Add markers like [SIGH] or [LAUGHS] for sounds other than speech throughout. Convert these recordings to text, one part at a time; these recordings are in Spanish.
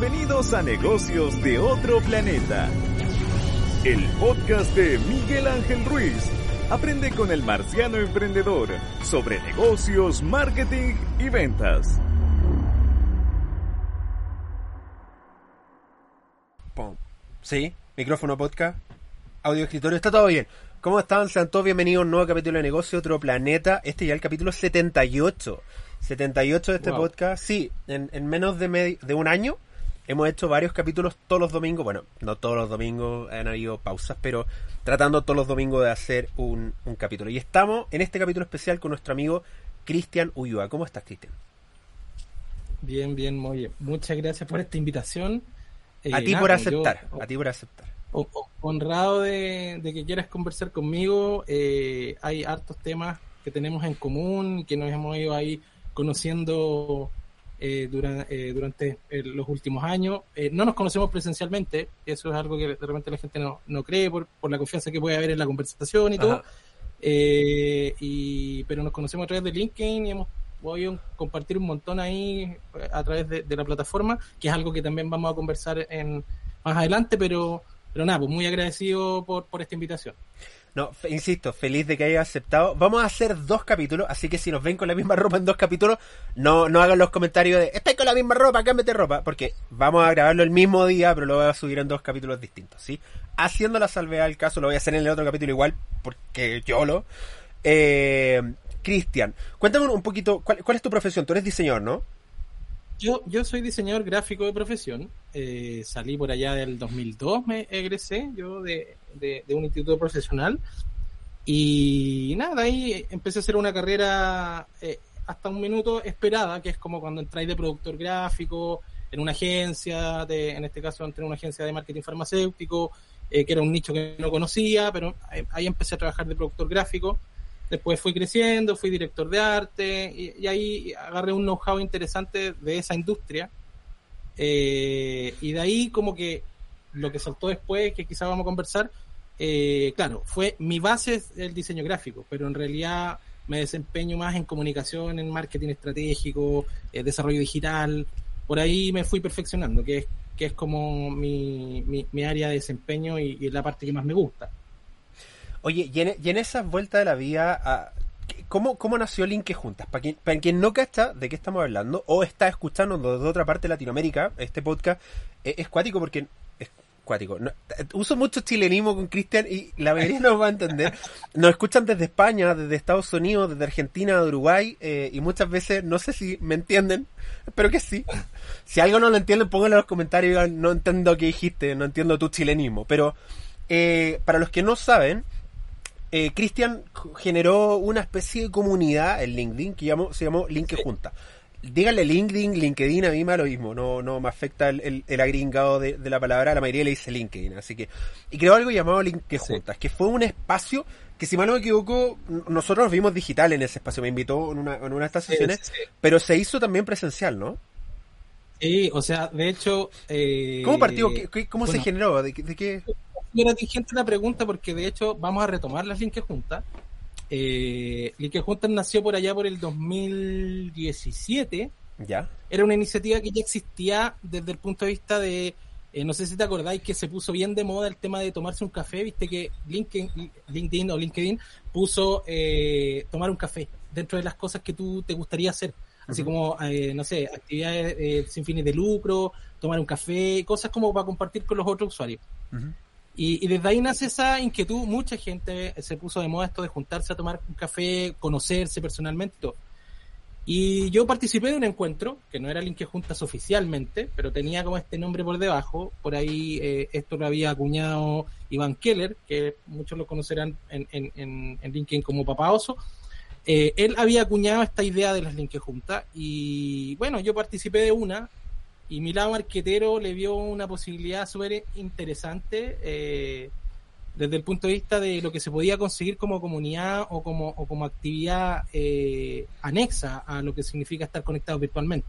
Bienvenidos a Negocios de otro planeta. El podcast de Miguel Ángel Ruiz. Aprende con el marciano emprendedor sobre negocios, marketing y ventas. Pum. Sí, micrófono podcast, audio escritorio, está todo bien. ¿Cómo están? Sean todos bienvenidos a un nuevo capítulo de Negocio Otro Planeta. Este ya es el capítulo 78. 78 de este Wow. podcast. Sí, en, en menos de, de un año hemos hecho varios capítulos todos los domingos. Bueno, no todos los domingos, han habido pausas, pero tratando todos los domingos de hacer un, un capítulo. Y estamos en este capítulo especial con nuestro amigo Cristian Ulloa. ¿Cómo estás, Cristian? Bien, bien, muy bien. Muchas gracias por esta invitación. Eh, A ti nada, por pues, yo, aceptar, a ti por aceptar. ho- ho- honrado de, de que quieras conversar conmigo. Eh, hay hartos temas que tenemos en común, que nos hemos ido ahí conociendo eh, dura- eh, durante eh, los últimos años. Eh, no nos conocemos presencialmente, eso es algo que de repente la gente no, no cree por, por la confianza que puede haber en la conversación y todo. Ajá. Y, pero nos conocemos a través de LinkedIn y hemos podido compartir un montón ahí a través de, de la plataforma, que es algo que también vamos a conversar en, más adelante, pero, pero nada, pues muy agradecido por, por esta invitación. No, insisto, feliz de que haya aceptado. Vamos a hacer dos capítulos, así que si nos ven con la misma ropa en dos capítulos, no, no hagan los comentarios de estáis con la misma ropa, cámbiate ropa, porque vamos a grabarlo el mismo día, pero lo voy a subir en dos capítulos distintos, ¿sí? Haciendo la salvedad al caso, lo voy a hacer en el otro capítulo igual, porque yo lo. Eh, Cristian, cuéntame un poquito, ¿cuál, cuál es tu profesión? Tú eres diseñador, ¿no? Yo, yo soy diseñador gráfico de profesión, eh, salí por allá del 2002, me egresé yo de, de, de un instituto profesional y nada, ahí empecé a hacer una carrera eh, hasta un minuto esperada, que es como cuando entráis de productor gráfico en una agencia, de, en este caso entré en una agencia de marketing farmacéutico, eh, que era un nicho que no conocía, pero ahí, ahí empecé a trabajar de productor gráfico. Después fui creciendo, fui director de arte y, ahí agarré un know-how interesante de esa industria. Eh, y de ahí como que lo que saltó después, que quizá vamos a conversar, eh, claro, fue mi base es el diseño gráfico, pero en realidad me desempeño más en comunicación, en marketing estratégico, eh, desarrollo digital. Por ahí me fui perfeccionando, que es, que es como mi, mi, área de desempeño y la parte que más me gusta. Oye, y en, y en esas vueltas de la vida, ah, ¿qué- ¿cómo, ¿cómo nació Linke Juntas? Para quien, para quien no cacha de qué estamos hablando, o está escuchando desde otra parte de Latinoamérica, este podcast eh, es cuático porque es cuático. No, uso mucho chilenismo con Cristian y la mayoría no va a entender. Nos escuchan desde España, desde Estados Unidos, desde Argentina, de Uruguay, eh, y muchas veces no sé si me entienden, espero que sí. Si algo no lo entienden, pónganlo en los comentarios y digan, no entiendo qué dijiste, no entiendo tu chilenismo. Pero eh, para los que no saben, eh, Cristian generó una especie de comunidad en LinkedIn que llamó, se llamó Link Junta. Díganle LinkedIn, LinkedIn, a mí me da lo mismo, no, no me afecta el, el, el agringado de, de la palabra, la mayoría le dice LinkedIn, así que... Y creó algo llamado Link Sí. Juntas, que fue un espacio que si mal no me equivoco, nosotros nos vimos digital en ese espacio, me invitó en una, en una de estas sesiones, Sí, sí. pero se hizo también presencial, ¿no? Sí, o sea, de hecho... eh, ¿Cómo partió? ¿Qué- qué- ¿Cómo se generó? ¿De, qué- de qué? Muy gratigente la pregunta porque de hecho vamos a retomar las Linke Juntas. Eh, Linke Juntas nació por allá por el 2017. ¿Ya? Era una iniciativa que ya existía desde el punto de vista de, eh, no sé si te acordáis que se puso bien de moda el tema de tomarse un café, viste que LinkedIn, LinkedIn o LinkedIn puso eh, tomar un café dentro de las cosas que tú te gustaría hacer. Así como, eh, no sé, actividades eh, sin fines de lucro, tomar un café, cosas como para compartir con los otros usuarios. Ujú. Y, y desde ahí nace esa inquietud. Mucha gente se puso de moda esto de juntarse a tomar un café, conocerse personalmente y todo. Y yo participé de un encuentro, que no era Linke Juntas oficialmente, pero tenía como este nombre por debajo. Por ahí eh, esto lo había acuñado Iván Keller, que muchos lo conocerán en, en, en, en LinkedIn como Papá Oso. Eh, él había acuñado esta idea de las Linke Juntas y bueno, yo participé de una y mi lado marquetero le vio una posibilidad súper interesante eh, desde el punto de vista de lo que se podía conseguir como comunidad o como, o como actividad eh, anexa a lo que significa estar conectados virtualmente.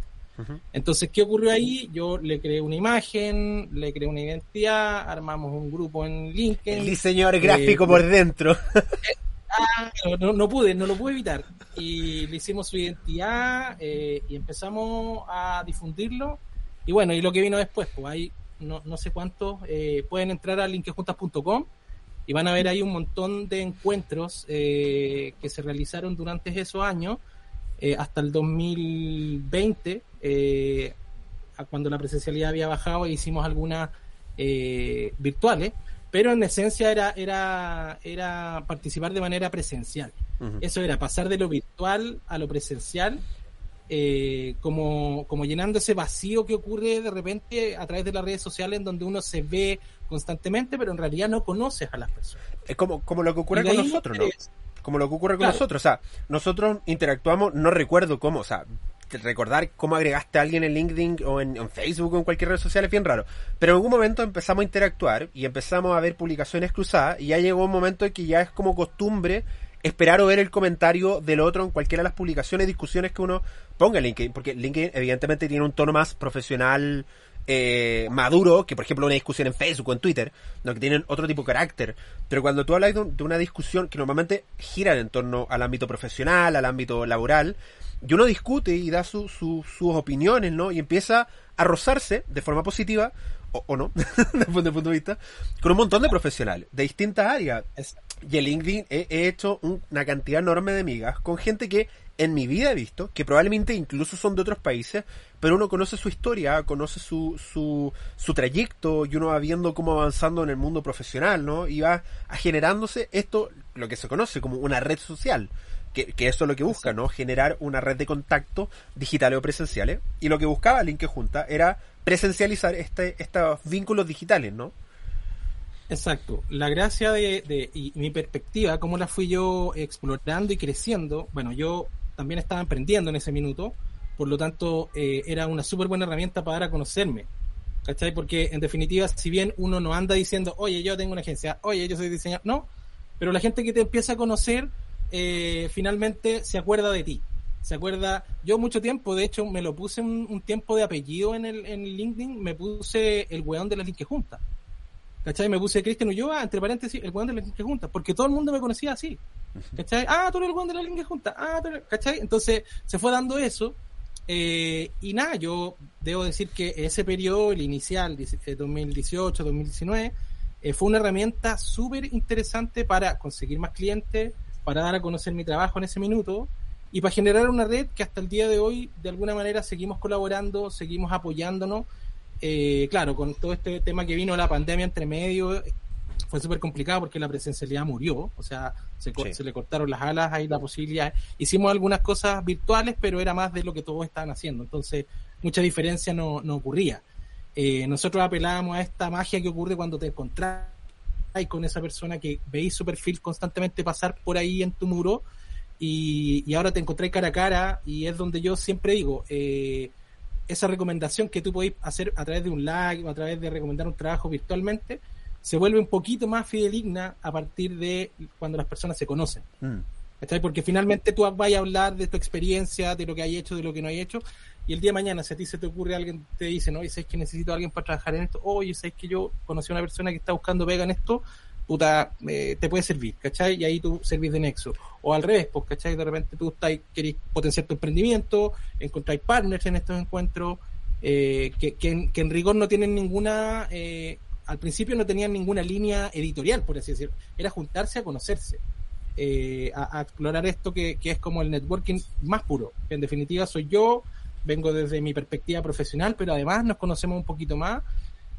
Entonces, ¿qué ocurrió ahí? Yo le creé una imagen, le creé una identidad, armamos un grupo en LinkedIn. El diseñador gráfico Eh, por dentro. [LAUGHS] Ah, no pude, no lo pude evitar. Y le hicimos su identidad eh, y empezamos a difundirlo. Y bueno, y lo que vino después, pues hay no, no sé cuántos, eh, pueden entrar a linkejuntas.com y van a ver ahí un montón de encuentros eh, que se realizaron durante esos años, eh, hasta el 2020, eh, cuando la presencialidad había bajado e hicimos algunas eh, virtuales, pero en esencia era, era, era participar de manera presencial. Eso era pasar de lo virtual a lo presencial, eh, como, como llenando ese vacío que ocurre de repente a través de las redes sociales en donde uno se ve constantemente, pero en realidad no conoces a las personas. Es como, como lo que ocurre con nosotros, ¿no? Como lo que ocurre con Claro. nosotros. O sea, nosotros interactuamos, no recuerdo cómo, o sea, recordar cómo agregaste a alguien en LinkedIn o en, en Facebook o en cualquier red social es bien raro. Pero en algún momento empezamos a interactuar y empezamos a ver publicaciones cruzadas y ya llegó un momento en que ya es como costumbre esperar o ver el comentario del otro en cualquiera de las publicaciones, discusiones que uno ponga en LinkedIn, porque LinkedIn evidentemente tiene un tono más profesional, eh, maduro, que por ejemplo una discusión en Facebook o en Twitter, ¿no? que tienen otro tipo de carácter. Pero cuando tú hablas de, un- de una discusión que normalmente gira en torno al ámbito profesional, al ámbito laboral, y uno discute y da su- sus opiniones, ¿no? Y empieza a rozarse de forma positiva, o, o no, [LAUGHS] desde el punto de vista, con un montón de profesionales de distintas áreas. Y en LinkedIn he, he hecho un- una cantidad enorme de migas con gente que en mi vida he visto, que probablemente incluso son de otros países, pero uno conoce su historia, conoce su, su, su trayecto y uno va viendo cómo va avanzando en el mundo profesional, ¿no? Y va a generándose esto, lo que se conoce como una red social. Que, que eso es lo que busca, ¿no? Generar una red de contacto digitales o presenciales. Y lo que buscaba Link Junta era presencializar este, estos vínculos digitales, ¿no? Exacto. La gracia de, de- y mi perspectiva, cómo la fui yo explorando y creciendo, bueno, yo también estaba emprendiendo en ese minuto, por lo tanto eh, era una súper buena herramienta para conocerme. ¿Cachai? Porque en definitiva, si bien uno no anda diciendo, oye, yo tengo una agencia, oye, yo soy diseñador, no, pero la gente que te empieza a conocer eh, finalmente se acuerda de ti. Se acuerda, yo mucho tiempo, de hecho, me lo puse un, tiempo de apellido en el en LinkedIn, me puse el weón de las Linke Juntas. ¿Cachai? Me puse Cristian Ulloa, entre paréntesis, el weón de la Linke Junta, porque todo el mundo me conocía así. ¿Cachai? Ah, tú eres el weón de la Linke Junta. Ah, tú eres- ¿cachai? Entonces se fue dando eso. eh, y nada, yo debo decir que ese periodo, el inicial, 2018, 2019, eh, fue una herramienta súper interesante para conseguir más clientes, para dar a conocer mi trabajo en ese minuto y para generar una red que hasta el día de hoy, de alguna manera, seguimos colaborando, seguimos apoyándonos. Eh, claro, con todo este tema que vino la pandemia entre medio, fue súper complicado porque la presencialidad murió, o sea, se, Sí. se le cortaron las alas, ahí la posibilidad. Hicimos algunas cosas virtuales, pero era más de lo que todos estaban haciendo, entonces mucha diferencia no, no ocurría. Eh, nosotros apelábamos a esta magia que ocurre cuando te encontrás con esa persona que veis su perfil constantemente pasar por ahí en tu muro y, y ahora te encontráis cara a cara y es donde yo siempre digo, eh, esa recomendación que tú podéis hacer a través de un like o a través de recomendar un trabajo virtualmente, se vuelve un poquito más fidedigna a partir de cuando las personas se conocen. Mm. Porque finalmente tú vas a hablar de tu experiencia, de lo que hay hecho, de lo que no hay hecho, y el día de mañana, si a ti se te ocurre alguien, te dice, no, y sabes que necesito a alguien para trabajar en esto, oye, sabes que yo conocí a una persona que está buscando pega en esto, puta, eh, te puede servir, ¿cachai? Y ahí tú servís de nexo. O al revés, pues, ¿cachai? De repente tú estás, querés potenciar tu emprendimiento, encontráis partners en estos encuentros, eh, que, que, en, rigor no tienen ninguna, eh, al principio no tenían ninguna línea editorial, por así decirlo. Era juntarse a conocerse. Eh, a, explorar esto que, que, es como el networking más puro. En definitiva soy yo, vengo desde mi perspectiva profesional, pero además nos conocemos un poquito más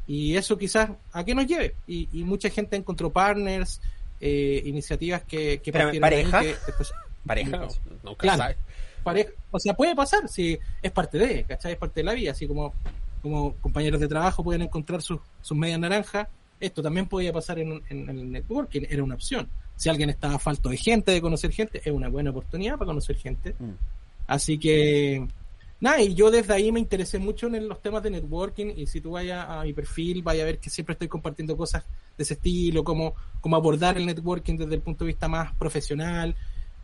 y eso quizás a qué nos lleve. Y, y mucha gente encontró partners, eh, iniciativas que, que ¿Pareja? Que después, [LAUGHS] ¿Pareja? Nunca claro, sabe. pareja. O sea, puede pasar, si es parte de, ¿cachai? Es parte de la vida, así como, como compañeros de trabajo pueden encontrar sus, sus medias naranjas. Esto también podía pasar en, en, en el networking, era una opción si alguien estaba falto de gente, de conocer gente, es una buena oportunidad para conocer gente. Mm. Así que, nada, y yo desde ahí me interesé mucho en los temas de networking y si tú vayas a mi perfil, vaya a ver que siempre estoy compartiendo cosas de ese estilo, como, como abordar el networking desde el punto de vista más profesional.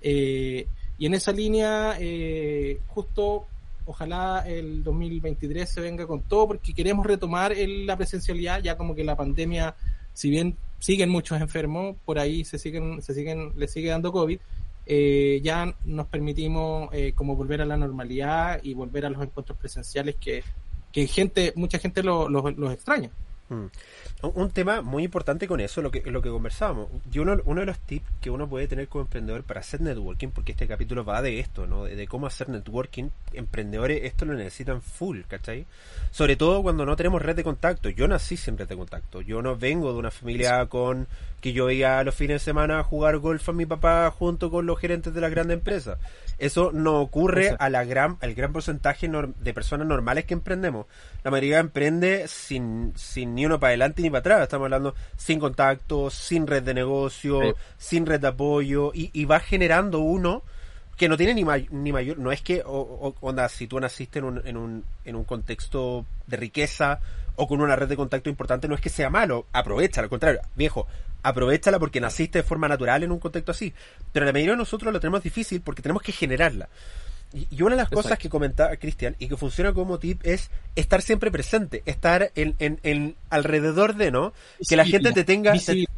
Eh, y en esa línea, eh, justo, ojalá el 2023 se venga con todo porque queremos retomar la presencialidad, ya como que la pandemia, si bien siguen muchos enfermos, por ahí se siguen, se siguen, le sigue dando COVID, eh, ya nos permitimos eh, como volver a la normalidad y volver a los encuentros presenciales que, que gente, mucha gente los lo, extraña. Mm. Un tema muy importante con eso, lo que, lo que conversábamos. Y uno, uno de los tips que uno puede tener como emprendedor para hacer networking, porque este capítulo va de esto, ¿no? De, cómo hacer networking. Emprendedores esto lo necesitan full, ¿cachai? Sobre todo cuando no tenemos red de contacto. Yo nací sin red de contacto. Yo no vengo de una familia con que yo iba a los fines de semana a jugar golf a mi papá junto con los gerentes de las grandes empresas. Eso no ocurre a la gran, al gran porcentaje de personas normales que emprendemos. La mayoría emprende sin, sin ni uno para adelante ni para atrás. Estamos hablando sin contacto, sin red de negocio, sin red de apoyo y, y va generando uno que no tiene ni, ni mayor, no es que, o, onda, si tú naciste en un, en, un, en un contexto de riqueza o con una red de contacto importante, no es que sea malo, aprovecha, al contrario, viejo, aprovechala porque naciste de forma natural en un contexto así. Pero la mayoría de nosotros lo tenemos difícil porque tenemos que generarla. Y, una de las cosas que comentaba Cristian y que funciona como tip es estar siempre presente, estar en, en, alrededor de, ¿no? que la gente te tenga...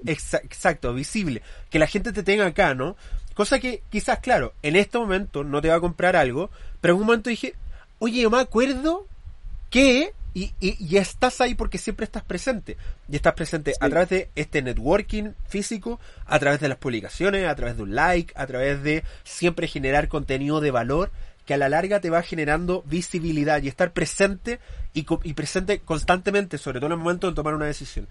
exacto, visible. Que la gente te tenga acá, ¿no? Cosa que quizás, claro, en este momento no te va a comprar algo, pero en un momento dije, oye, me acuerdo que y, y, estás ahí porque siempre estás presente. Y estás presente a través de este networking físico, a través de las publicaciones, a través de un like, a través de siempre generar contenido de valor que a la larga te va generando visibilidad y estar presente y, y presente constantemente, sobre todo en el momento de tomar una decisión.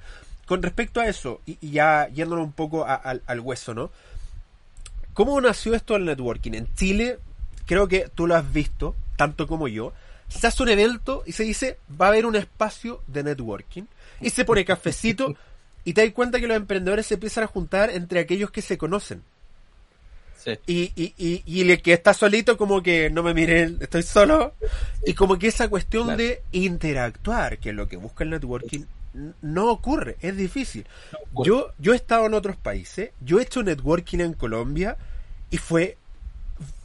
Con respecto a eso, y, ya yéndonos un poco al hueso, ¿no? ¿Cómo nació esto del networking? En Chile, creo que tú lo has visto, tanto como yo. Se hace un evento y se dice, va a haber un espacio de networking. Y se pone cafecito [LAUGHS] y te das cuenta que los emprendedores se empiezan a juntar entre aquellos que se conocen. Sí. Y, y, y, y, el que está solito, como que no me miren, estoy solo. Y como que esa cuestión de interactuar, que es lo que busca el networking, no ocurre, es difícil. yo, yo he estado en otros países, yo he hecho networking en Colombia y fue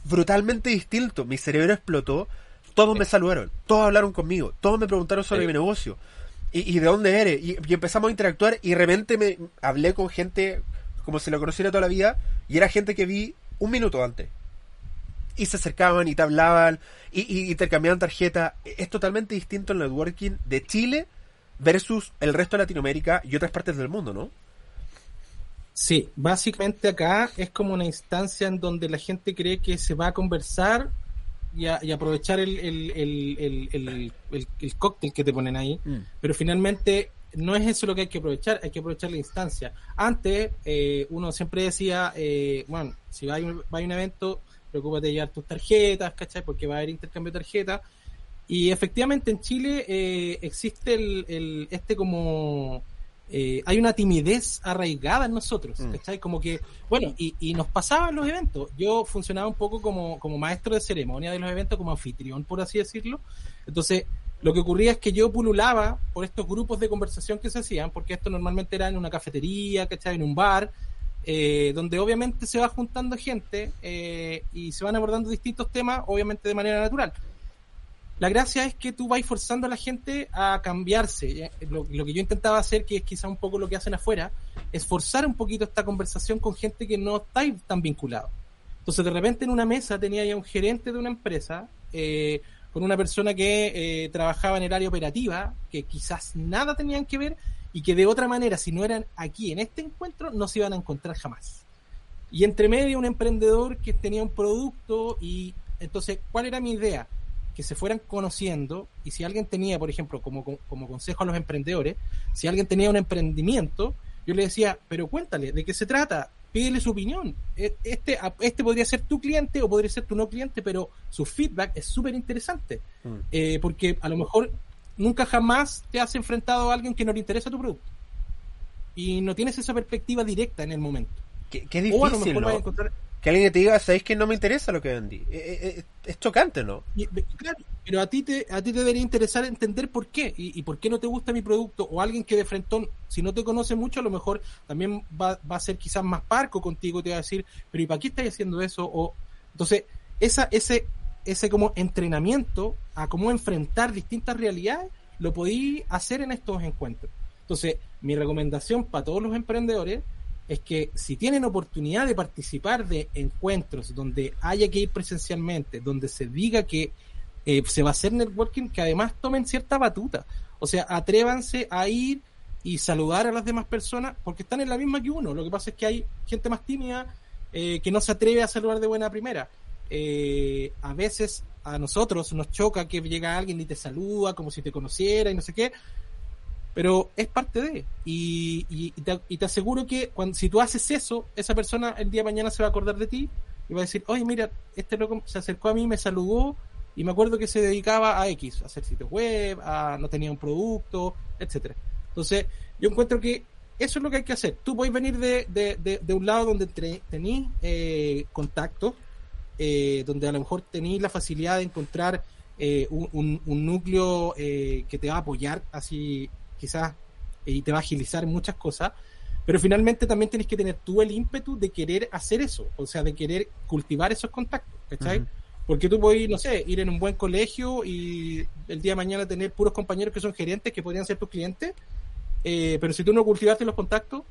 brutalmente distinto. Mi cerebro explotó, todos me saludaron, todos hablaron conmigo, todos me preguntaron sobre mi negocio y, de dónde eres. Y, empezamos a interactuar y de repente me hablé con gente como si lo conociera toda la vida y era gente que vi un minuto antes. Y se acercaban y te hablaban y, y intercambiaban tarjeta. Es totalmente distinto el networking de Chile versus el resto de Latinoamérica y otras partes del mundo, ¿no? Sí, básicamente acá es como una instancia en donde la gente cree que se va a conversar y, aprovechar el, el, cóctel que te ponen ahí, mm. pero finalmente no es eso lo que hay que aprovechar, hay que aprovechar la instancia. Antes, eh, uno siempre decía, eh, bueno, si va a, un, va a un evento, preocúpate de llevar tus tarjetas, ¿cachai? Porque va a haber intercambio de tarjetas y efectivamente en Chile eh, existe el, este como... Eh, hay una timidez arraigada en nosotros, mm. Como que, bueno, y, y nos pasaba en los eventos. Yo funcionaba un poco como, como maestro de ceremonia de los eventos, como anfitrión, por así decirlo. Entonces, lo que ocurría es que yo pululaba por estos grupos de conversación que se hacían, porque esto normalmente era en una cafetería, ¿cachai? En un bar, eh, donde obviamente se va juntando gente y se van abordando distintos temas, obviamente de manera natural. La gracia es que tú vas forzando a la gente a cambiarse. Lo, que yo intentaba hacer, que es quizá un poco lo que hacen afuera, es forzar un poquito esta conversación con gente que no está tan vinculado. Entonces, de repente en una mesa tenía ya un gerente de una empresa eh, con una persona que eh, trabajaba en el área operativa, que quizás nada tenían que ver y que de otra manera, si no eran aquí en este encuentro, no se iban a encontrar jamás. Y entre medio un emprendedor que tenía un producto y entonces, ¿cuál era mi idea? Que se fueran conociendo y si alguien tenía, por ejemplo, como, como consejo a los emprendedores, si alguien tenía un emprendimiento, yo le decía, pero cuéntale, ¿de qué se trata? Pídele su opinión. E, este, este podría ser tu cliente o podría ser tu no cliente, pero su feedback es súper interesante. Mm. Eh, porque a lo mejor nunca jamás te has enfrentado a alguien que no le interesa tu producto. Y no tienes esa perspectiva directa en el momento. Qué, difícil, o a lo mejor encontrar que alguien te diga, sabéis que no me interesa lo que vendí. Eh, eh, eh, es chocante, ¿no? claro, pero a ti te a ti te debería interesar entender por qué y, por qué no te gusta mi producto o alguien que de frente, si no te conoce mucho, a lo mejor también va, va a ser quizás más parco contigo, te va a decir, pero ¿y para qué estás haciendo eso? O entonces esa ese ese como entrenamiento a cómo enfrentar distintas realidades lo podí hacer en estos encuentros. Entonces, mi recomendación para todos los emprendedores es que si tienen oportunidad de participar de encuentros donde haya que ir presencialmente, donde se diga que eh, se va a hacer networking que además tomen cierta batuta. O sea, atrévanse a ir y saludar a las demás personas porque están en la misma que uno. Lo que pasa es que hay gente más tímida eh, que no se atreve a saludar de buena primera. Eh, a veces a nosotros nos choca que llega alguien y te saluda como si te conociera y no sé qué, pero es parte de. Y, y, te, aseguro que cuando, si tú haces eso, esa persona el día de mañana se va a acordar de ti y va a decir, oye, mira, este loco se acercó a mí, me saludó y me acuerdo que se dedicaba a X, a hacer sitios web, a no tenía un producto, etcétera. Entonces, yo encuentro que eso es lo que hay que hacer. Tú puedes venir de, de, de, un lado donde tenés eh, contactos, eh, donde a lo mejor tenéis la facilidad de encontrar eh, un, un, núcleo eh, que te va a apoyar así quizás y te va a agilizar muchas cosas, pero finalmente también tienes que tener tú el ímpetu de querer hacer eso, o sea, de querer cultivar esos contactos, ¿cachai? Porque tú puedes, no sé, ir en un buen colegio y el día de mañana tener puros compañeros que son gerentes que podrían ser tus clientes, eh, pero si tú no cultivaste los contactos,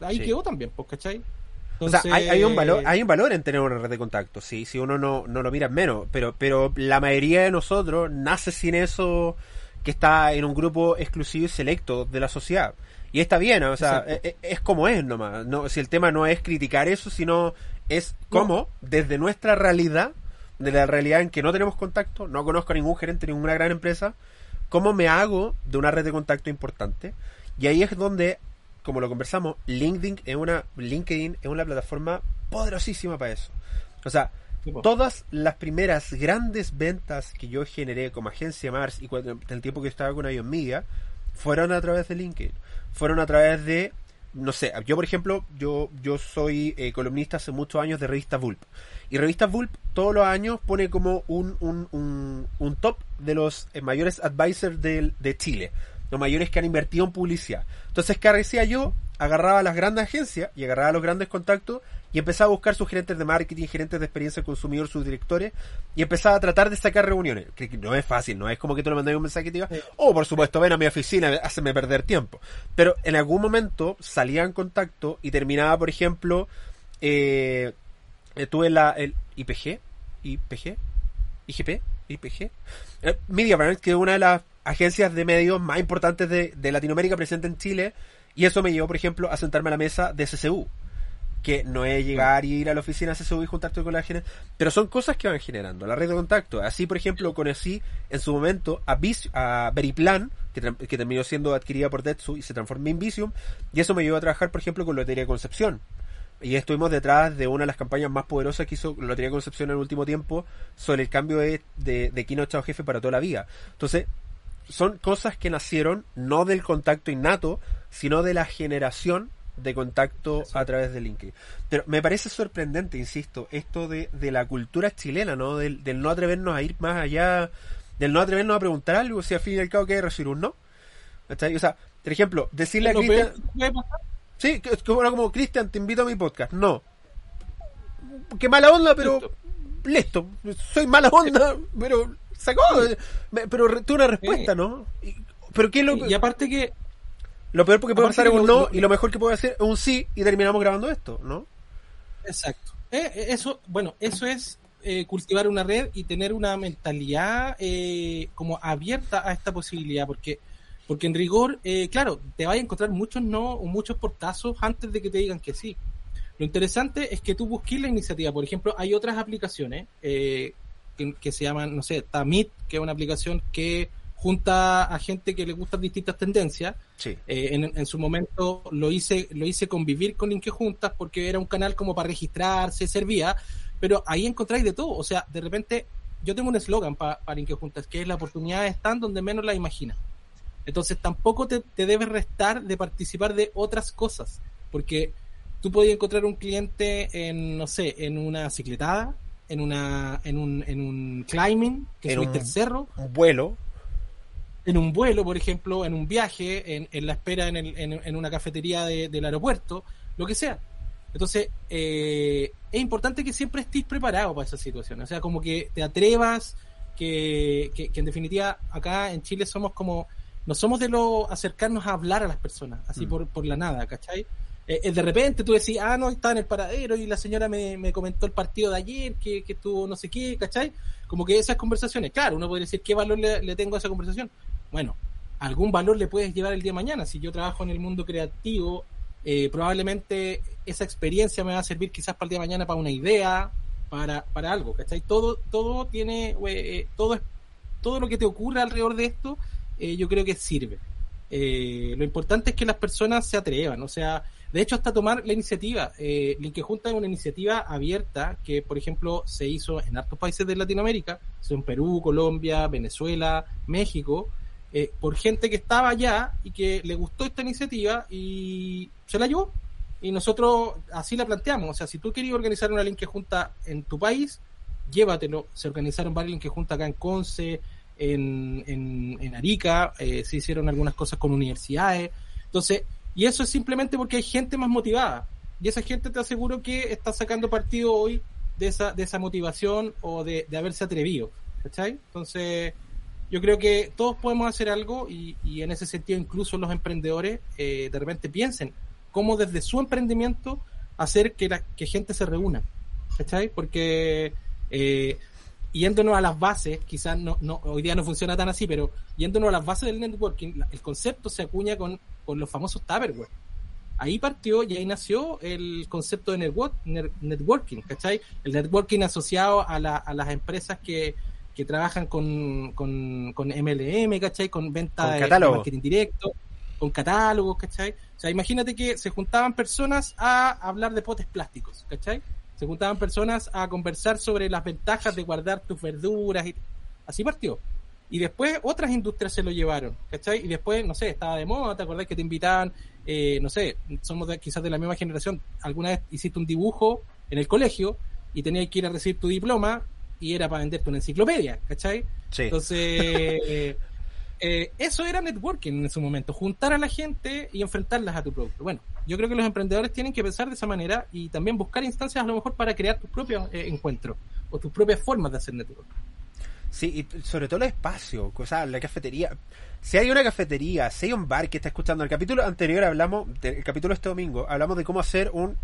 ahí quedó también, pues, ¿cachai? O sea, hay, un valor, hay un valor en tener una red de contactos, sí, si uno no, no lo mira menos, pero, pero la mayoría de nosotros nace sin eso que está en un grupo exclusivo y selecto de la sociedad. Y está bien, o sea, es, e, es, como es nomás. No, si el tema no es criticar eso, sino es como, desde nuestra realidad, de la realidad en que no tenemos contacto, no conozco a ningún gerente ninguna gran empresa, cómo me hago de una red de contacto importante. Y ahí es donde, como lo conversamos, LinkedIn es una, LinkedIn es una plataforma poderosísima para eso. O sea, todas las primeras grandes ventas que yo generé como agencia Mars y cuando, el tiempo que estaba con Ion Media fueron a través de LinkedIn. Fueron a través de no sé, yo por ejemplo, yo, yo soy eh, columnista hace muchos años de revista Vulp. Y revista Vulp todos los años pone como un, un, un, un top de los eh, mayores advisors de, de Chile. Los mayores que han invertido en publicidad. Entonces, ¿qué decía yo? Agarraba a las grandes agencias y agarraba a los grandes contactos y empezaba a buscar sus gerentes de marketing, gerentes de experiencia consumidor, sus directores, y empezaba a tratar de sacar reuniones. Que no es fácil, no es como que tú le mandas un mensaje y te digas, oh, por supuesto, ven a mi oficina, hazme perder tiempo. Pero en algún momento salía en contacto y terminaba, por ejemplo, eh, eh tuve la, el IPG, IPG, IGP, IPG, eh, Media Brand, que es una de las agencias de medios más importantes de, de Latinoamérica presente en Chile, y eso me llevó, por ejemplo, a sentarme a la mesa de CCU que no es llegar y ir a la oficina, se sube y juntarte con la gente, pero son cosas que van generando, la red de contacto. Así, por ejemplo, conocí en su momento a, a Veriplan, que, que, terminó siendo adquirida por Detsu y se transformó en Visium, y eso me llevó a trabajar, por ejemplo, con Lotería Concepción. Y estuvimos detrás de una de las campañas más poderosas que hizo Lotería Concepción en el último tiempo sobre el cambio de, de, de Kino Chao Jefe para toda la vida. Entonces, son cosas que nacieron no del contacto innato, sino de la generación de contacto a través de LinkedIn. Pero me parece sorprendente, insisto, esto de, de la cultura chilena, ¿no? Del, del, no atrevernos a ir más allá, del no atrevernos a preguntar algo, si al fin y al cabo que recibir un no. O sea, por ejemplo, decirle a Cristian... Sí, como, como Cristian, te invito a mi podcast. No. Qué mala onda, pero... Listo. Soy mala onda, pero... Sacó. Pero tuve una respuesta, ¿no? Pero ¿qué es lo... Y aparte que lo peor porque puede pasar es un no y lo mejor que puede hacer es un sí y terminamos grabando esto, ¿no? Exacto. Eh, eh, eso, bueno, eso es eh, cultivar una red y tener una mentalidad como abierta a esta posibilidad, porque porque en rigor, claro, te vas a encontrar muchos no o muchos portazos antes de que te digan que sí. Lo interesante es que tú busques la iniciativa. Por ejemplo, hay otras aplicaciones que, que, se llaman, no sé, Tamit, que es una aplicación que junta a gente que le gustan distintas tendencias. Sí. Eh, en, su momento lo hice, lo hice convivir con Inque Juntas porque era un canal como para registrarse, servía, pero ahí encontráis de todo. O sea, de repente, yo tengo un eslogan para Inque Juntas, que es la oportunidad están donde menos la imaginas. Entonces tampoco te, te debes restar de participar de otras cosas, porque tú podías encontrar un cliente en, no sé, en una cicletada, en una, en un, en un climbing, que es el cerro. Un vuelo en un vuelo, por ejemplo, en un viaje, en, en la espera en, el, en, una cafetería del aeropuerto, lo que sea. Entonces, eh, es importante que siempre estés preparado para esa situación. O sea, como que te atrevas, que, que, en definitiva acá en Chile somos como, no somos de lo acercarnos a hablar a las personas, así mm. por, por la nada, ¿cachai? eh, de repente tú decís, ah, no, está en el paradero y la señora me, me comentó el partido de ayer, que, que estuvo no sé qué, ¿cachai? Como que esas conversaciones, claro, uno puede decir, ¿qué valor le, le tengo a esa conversación? Bueno, algún valor le puedes llevar el día de mañana. Si yo trabajo en el mundo creativo, eh, probablemente esa experiencia me va a servir quizás para el día de mañana para una idea, para, para algo, ¿cachai? Todo, todo tiene, eh, todo es, todo lo que te ocurra alrededor de esto, eh, yo creo que sirve. lo importante es que las personas se atrevan, o sea, de hecho hasta tomar la iniciativa. Eh, Junta es una iniciativa abierta que, por ejemplo, se hizo en hartos países de Latinoamérica, son Perú, Colombia, Venezuela, México, eh, por gente que estaba allá y que le gustó esta iniciativa y se la llevó. Y nosotros así la planteamos. O sea, si tú querías organizar una Linke Junta en tu país, llévatelo. Se organizaron varias Linke Junta acá en Conce, en, en, Arica, eh, se hicieron algunas cosas con universidades. Entonces, y eso es simplemente porque hay gente más motivada. Y esa gente te aseguro que está sacando partido hoy de esa, de esa motivación o de, de haberse atrevido. ¿Cachai? Entonces, yo creo que todos podemos hacer algo y, en ese sentido incluso los emprendedores eh, de repente piensen cómo desde su emprendimiento hacer que, la, que gente se reúna. ¿Cachai? Porque eh, yéndonos a las bases, quizás no, no, hoy día no funciona tan así, pero yéndonos a las bases del networking, el concepto se acuña con, con los famosos Tupperware. Ahí partió y ahí nació el concepto de network, networking, ¿cachai? El networking asociado a, la, a las empresas que, que trabajan con, con, con MLM, ¿cachai? Con venta de marketing directo, con catálogos, ¿cachai? O sea, imagínate que se juntaban personas a hablar de potes plásticos, ¿cachai? Se juntaban personas a conversar sobre las ventajas de guardar tus verduras y así partió. Y después otras industrias se lo llevaron, ¿cachai? Y después, no sé, estaba de moda, ¿te acordás que te invitaban? Eh, no sé, somos quizás de la misma generación. Alguna vez hiciste un dibujo en el colegio y tenías que ir a recibir tu diploma y era para venderte una enciclopedia, ¿cachai? Entonces, [LAUGHS] eh, eh, eso era networking en su momento, juntar a la gente y enfrentarlas a tu producto. Bueno, yo creo que los emprendedores tienen que pensar de esa manera y también buscar instancias a lo mejor para crear tus propios eh, encuentros o tus propias formas de hacer networking. Sí, y sobre todo el espacio, o sea, la cafetería. Si hay una cafetería, si hay un bar que está escuchando, el capítulo anterior hablamos, del capítulo este domingo, hablamos de cómo hacer un,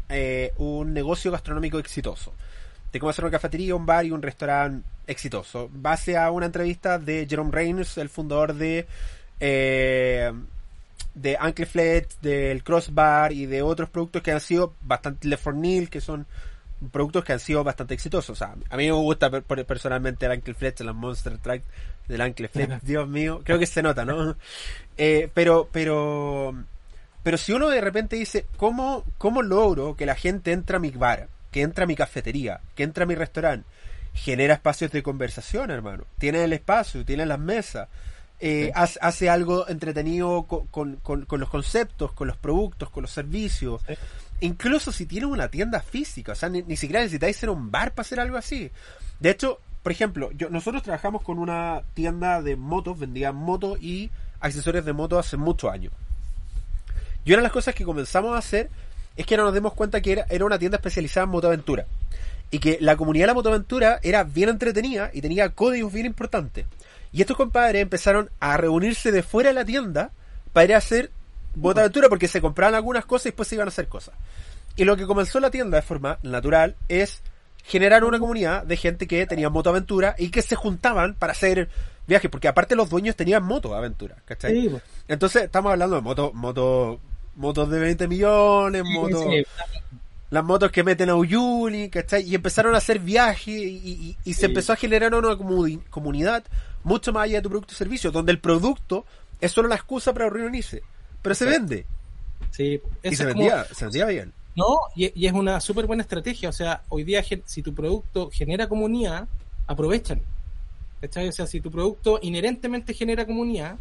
un negocio gastronómico exitoso de cómo hacer una cafetería, un bar y un restaurante exitoso. Base a una entrevista de Jerome Reynolds, el fundador de eh, de Uncle del Crossbar y de otros productos que han sido bastante Le Fornil, que son productos que han sido bastante exitosos. a mí me gusta personalmente el Uncle Flet, el Monster Track del Uncle Flet, Dios mío, creo que se nota, ¿no? Eh, pero, pero, pero si uno de repente dice, ¿cómo, ¿cómo logro que la gente entre a mi bar? Que entra a mi cafetería, que entra a mi restaurante, genera espacios de conversación, hermano. Tiene el espacio, tiene las mesas, eh, hace, algo entretenido con, los conceptos, con los productos, con los servicios. Incluso si tiene una tienda física, o sea, ni, siquiera necesitáis ser un bar para hacer algo así. De hecho, por ejemplo, yo, nosotros trabajamos con una tienda de motos, vendían motos y accesorios de moto hace muchos años. Y una de las cosas que comenzamos a hacer es que no nos dimos cuenta que era, era una tienda especializada en motoaventura. Y que la comunidad de la motoaventura era bien entretenida y tenía códigos bien importantes. Y estos compadres empezaron a reunirse de fuera de la tienda para ir a hacer motoaventura porque se compraban algunas cosas y después se iban a hacer cosas. Y lo que comenzó la tienda de forma natural es generar una comunidad de gente que tenía motoaventura y que se juntaban para hacer viajes, porque aparte los dueños tenían motoaventura, ¿cachai? Pues. Entonces estamos hablando de moto, moto motos de 20 millones, motos... Las motos que meten a Uyuni, ¿cachai? Y empezaron a hacer viajes y, se empezó a generar una comunidad mucho más allá de tu producto y servicio, donde el producto es solo la excusa para reunirse, pero se vende. Sí, y se vendía, se vendía bien. No, y, es una súper buena estrategia. O sea, hoy día, si tu producto genera comunidad, aprovechan. ¿Cachai? O sea, si tu producto inherentemente genera comunidad,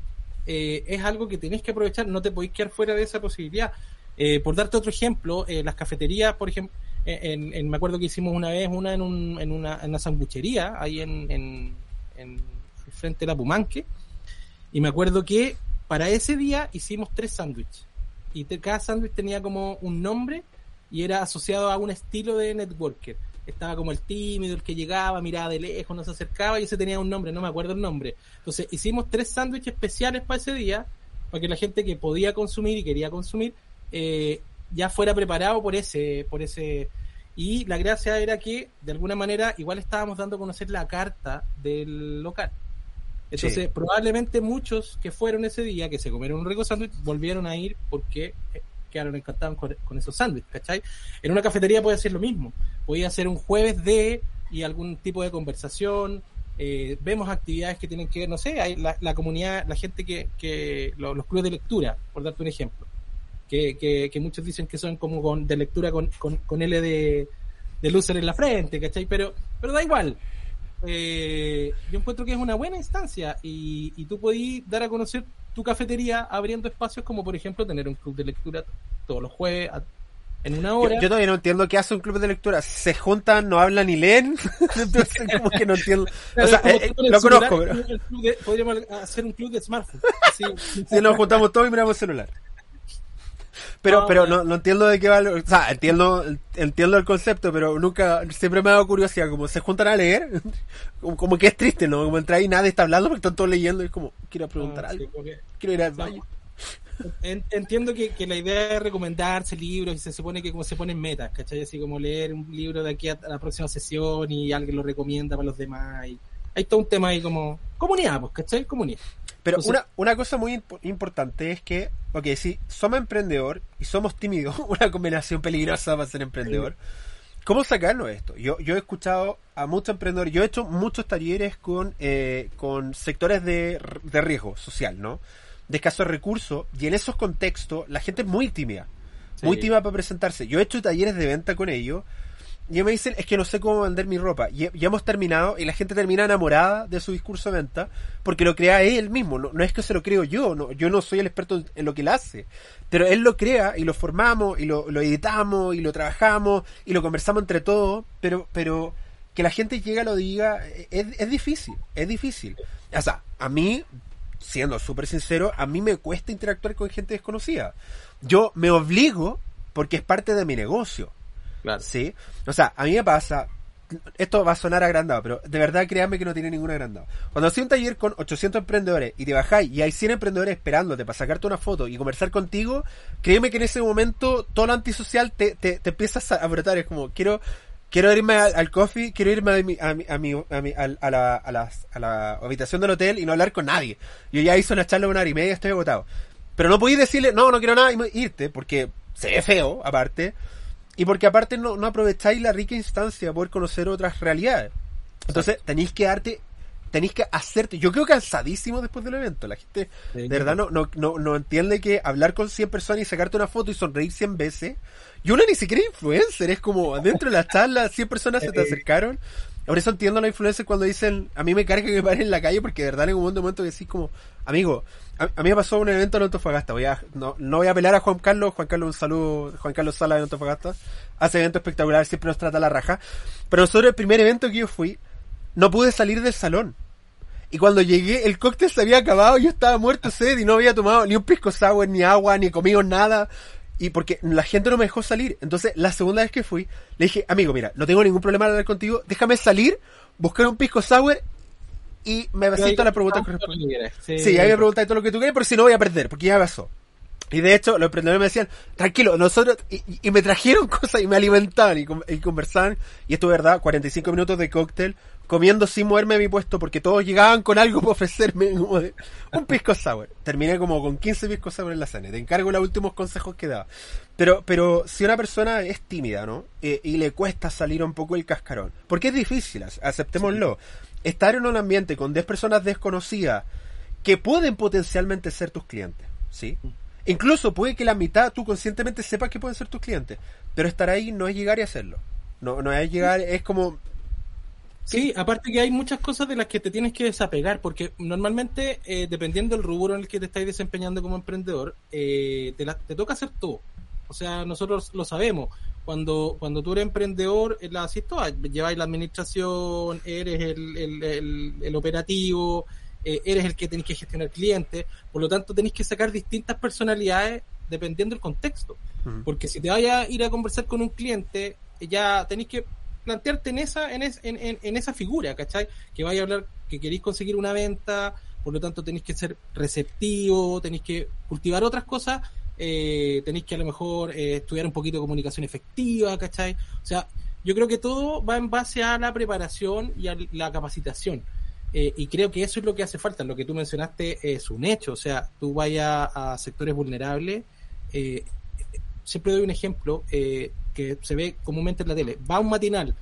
eh, es algo que tenés que aprovechar, no te podéis quedar fuera de esa posibilidad. Eh, por darte otro ejemplo, eh, las cafeterías, por ejemplo, en, me acuerdo que hicimos una vez una en, un, en, una, en una ahí en, en, en frente de la Pumanque, y me acuerdo que para ese día hicimos tres sándwiches, y cada sándwich tenía como un nombre y era asociado a un estilo de networker estaba como el tímido, el que llegaba, miraba de lejos, no se acercaba y ese tenía un nombre, no me acuerdo el nombre. Entonces hicimos tres sándwiches especiales para ese día, para que la gente que podía consumir y quería consumir, eh, ya fuera preparado por ese, por ese, y la gracia era que de alguna manera igual estábamos dando a conocer la carta del local. Entonces, probablemente muchos que fueron ese día, que se comieron un rico sándwich, volvieron a ir porque eh, quedaron encantados con, esos sándwiches, ¿cachai? En una cafetería puede ser lo mismo. Podía ser un jueves de y algún tipo de conversación. Eh, vemos actividades que tienen que ver, no sé, hay la, comunidad, la gente que, que los, clubes de lectura, por darte un ejemplo, que, que, muchos dicen que son como con, de lectura con, con, L de, de en la frente, ¿cachai? Pero, pero da igual eh, yo encuentro que es una buena instancia y, y tú podís dar a conocer tu cafetería abriendo espacios como por ejemplo tener un club de lectura todos los jueves en una hora. Yo, todavía no entiendo qué hace un club de lectura. Se juntan, no hablan ni leen. [LAUGHS] Entonces, como que no entiendo. O sea, eh, lo conozco, pero. podríamos hacer un club de smartphone. si [LAUGHS] nos juntamos todos y miramos celular. Pero, pero no, no entiendo de qué va. O sea, entiendo, entiendo el concepto, pero nunca, siempre me ha dado curiosidad. Como se juntan a leer, [LAUGHS] como, que es triste, ¿no? Como entra y nadie está hablando porque están todos leyendo y es como, quiero preguntar ah, algo. quiero ir al baño. Entiendo que, que, la idea es recomendarse libros y se supone que como se ponen metas, ¿cachai? Así como leer un libro de aquí a la próxima sesión y alguien lo recomienda para los demás. Y hay todo un tema ahí como comunidad, pues, ¿cachai? Comunidad. Pero una, una cosa muy importante es que, ok, si somos emprendedor y somos tímidos, [LAUGHS] una combinación peligrosa para ser emprendedor, ¿cómo sacarnos esto? Yo, yo he escuchado a muchos emprendedores, yo he hecho muchos talleres con, eh, con sectores de, de riesgo social, ¿no? De escasos recursos, y en esos contextos la gente es muy tímida, muy tímida para presentarse. Yo he hecho talleres de venta con ellos y me dicen, es que no sé cómo vender mi ropa. Y ya hemos terminado y la gente termina enamorada de su discurso de venta porque lo crea él mismo. No, es que se lo creo yo, no, yo no soy el experto en lo que él hace. Pero él lo crea y lo formamos y lo, lo editamos y lo trabajamos y lo conversamos entre todos. Pero, pero que la gente llegue a lo diga es, es difícil, es difícil. O sea, a mí, siendo súper sincero, a mí me cuesta interactuar con gente desconocida. Yo me obligo porque es parte de mi negocio ¿Sí? O sea, a mí me pasa, esto va a sonar agrandado, pero de verdad créanme que no tiene ningún agrandado. Cuando haces un taller con 800 emprendedores y te bajáis y hay 100 emprendedores esperándote para sacarte una foto y conversar contigo, créeme que en ese momento todo lo antisocial te, te, te empiezas a brotar. Es como, quiero quiero irme al, coffee, quiero irme a, mi, a, mi, a, mi, a, la, a, la, a la habitación del hotel y no hablar con nadie. Yo ya hice una charla de una hora y media, estoy agotado. Pero no podéis decirle, no, no quiero nada y irte, porque se ve feo, aparte. Y porque aparte no, no aprovecháis la rica instancia de poder conocer otras realidades. Entonces tenéis que darte, tenéis que hacerte, yo creo cansadísimo después del evento. La gente de verdad no, no, no, no entiende que hablar con 100 personas y sacarte una foto y sonreír 100 veces. Y uno ni siquiera influencer, es como dentro de la charla 100 personas se te acercaron por eso entiendo la influencia cuando dicen, a mí me carga que me paren en la calle porque de verdad en un momento que decís como, amigo, a, mí me pasó un evento en Antofagasta, voy a, no, no voy a pelear a Juan Carlos, Juan Carlos un saludo, Juan Carlos Sala de Antofagasta, hace eventos espectaculares, siempre nos trata la raja, pero nosotros el primer evento que yo fui, no pude salir del salón. Y cuando llegué, el cóctel se había acabado, yo estaba muerto sed y no había tomado ni un pisco sour, ni agua, ni comido nada. Y porque la gente no me dejó salir. Entonces, la segunda vez que fui, le dije, amigo, mira, no tengo ningún problema de hablar contigo, déjame salir, buscar un pisco sour y me siento la pregunta correspondiente. Sí, sí, ahí me preguntáis todo lo que tú quieres, porque si no voy a perder, porque ya pasó. Y de hecho, los emprendedores me decían, tranquilo, nosotros, y, me trajeron [LAUGHS] cosas y me alimentaban y, y, conversaban. Y esto es verdad, 45 minutos de cóctel, comiendo sin moverme de mi puesto, porque todos llegaban con algo para ofrecerme, [LAUGHS] un pisco sour. Terminé como con 15 pisco sour en la cena. Te encargo los últimos consejos que daba. Pero, pero si una persona es tímida, ¿no? Eh, y le cuesta salir un poco el cascarón, porque es difícil, aceptémoslo. Estar en un ambiente con 10 personas desconocidas que pueden potencialmente ser tus clientes, ¿sí? Incluso puede que la mitad tú conscientemente sepas que pueden ser tus clientes, pero estar ahí no es llegar y hacerlo. No, no es llegar, es como... Sí, aparte que hay muchas cosas de las que te tienes que desapegar, porque normalmente, eh, dependiendo del rubro en el que te estáis desempeñando como emprendedor, eh, te, te toca hacer todo. O sea, nosotros lo sabemos. Cuando, cuando tú eres emprendedor, la haces toda. Lleváis la administración, eres el, el, el, el operativo, eh, eres el que tenés que gestionar clientes, por lo tanto tenés que sacar distintas personalidades dependiendo del contexto. Porque si te vayas a ir a conversar con un cliente, ya tenés que plantearte en esa, en, en, esa figura, ¿cachai? Que vaya a hablar, que queréis conseguir una venta, por lo tanto tenéis que ser receptivo, tenéis que cultivar otras cosas eh, tenéis que a lo mejor eh, estudiar un poquito de comunicación efectiva, ¿cachai? O sea, yo creo que todo va en base a la preparación y a la capacitación. Eh, y creo que eso es lo que hace falta. Lo que tú mencionaste es un hecho. O sea, tú vayas a sectores vulnerables. Eh, siempre doy un ejemplo eh, que se ve comúnmente en la tele. Va un matinal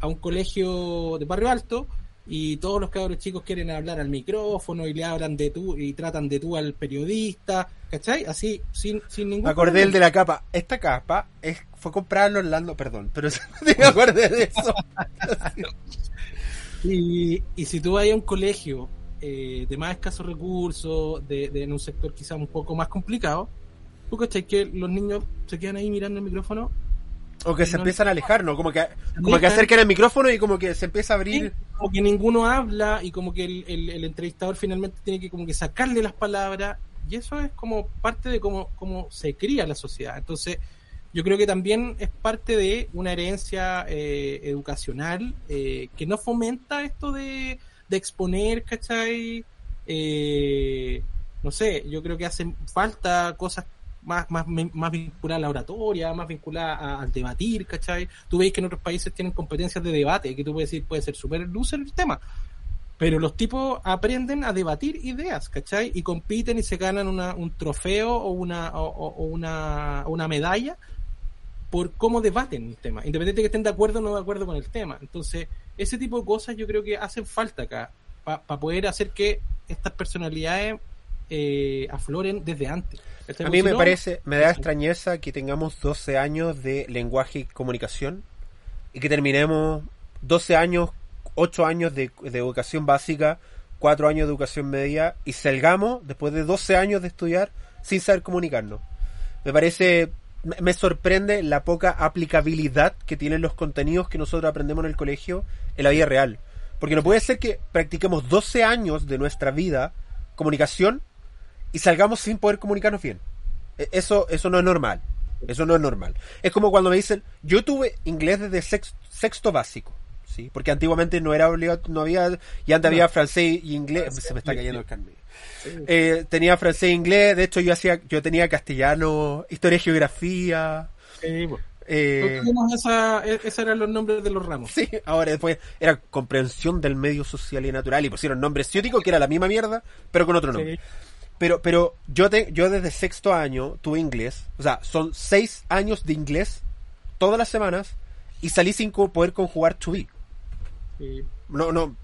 a un colegio de barrio alto y todos los cabros chicos quieren hablar al micrófono y le hablan de tú y tratan de tú al periodista, ¿cachai? Así, sin, sin ningún Me acordé el de la capa. Esta capa es, fue comprada en Orlando, perdón, pero [LAUGHS] me acordé de eso. [LAUGHS] y, y si tú vas a un colegio eh, de más escasos recursos, de, de, en un sector quizá un poco más complicado, tú cachai que los niños se quedan ahí mirando el micrófono o que se empiezan a alejar, ¿no? Como que, como que acercan el micrófono y como que se empieza a abrir. como que ninguno habla y como que el, el, el, entrevistador finalmente tiene que como que sacarle las palabras. Y eso es como parte de cómo, cómo se cría la sociedad. Entonces, yo creo que también es parte de una herencia eh, educacional eh, que no fomenta esto de, de exponer, ¿cachai? Eh, no sé, yo creo que hacen falta cosas más, más, más vinculada a la oratoria, más vinculada al debatir, ¿cachai? Tú veis que en otros países tienen competencias de debate, que tú puedes decir, puede ser súper loser el tema. Pero los tipos aprenden a debatir ideas, ¿cachai? Y compiten y se ganan una, un trofeo o una, o, una, una medalla por cómo debaten un tema, independientemente de que estén de acuerdo o no de acuerdo con el tema. Entonces, ese tipo de cosas yo creo que hacen falta acá, para pa poder hacer que estas personalidades eh, afloren desde antes. A mí me parece, me da extrañeza que tengamos 12 años de lenguaje y comunicación y que terminemos 12 años, 8 años de, de educación básica, 4 años de educación media y salgamos después de 12 años de estudiar sin saber comunicarnos. Me parece, me sorprende la poca aplicabilidad que tienen los contenidos que nosotros aprendemos en el colegio en la vida real. Porque no puede ser que practiquemos 12 años de nuestra vida comunicación y salgamos sin poder comunicarnos bien. Eso, eso no es normal. Eso no es normal. Es como cuando me dicen, yo tuve inglés desde sexto, sexto básico. ¿sí? Porque antiguamente no era obligatorio, no había, y antes no. había francés y inglés, se me está cayendo el carnet. Eh, tenía francés e inglés, de hecho yo hacía, yo tenía castellano, historia y geografía. Bueno. Eh, esa, esos eran los nombres de los ramos. Sí, ahora después era comprensión del medio social y natural y pusieron nombre ciútico que era la misma mierda, pero con otro nombre. Sí. Pero, pero yo, te, yo desde sexto año tuve inglés, o sea, son seis años de inglés todas las semanas y salí sin poder conjugar to be. Sí. No, no,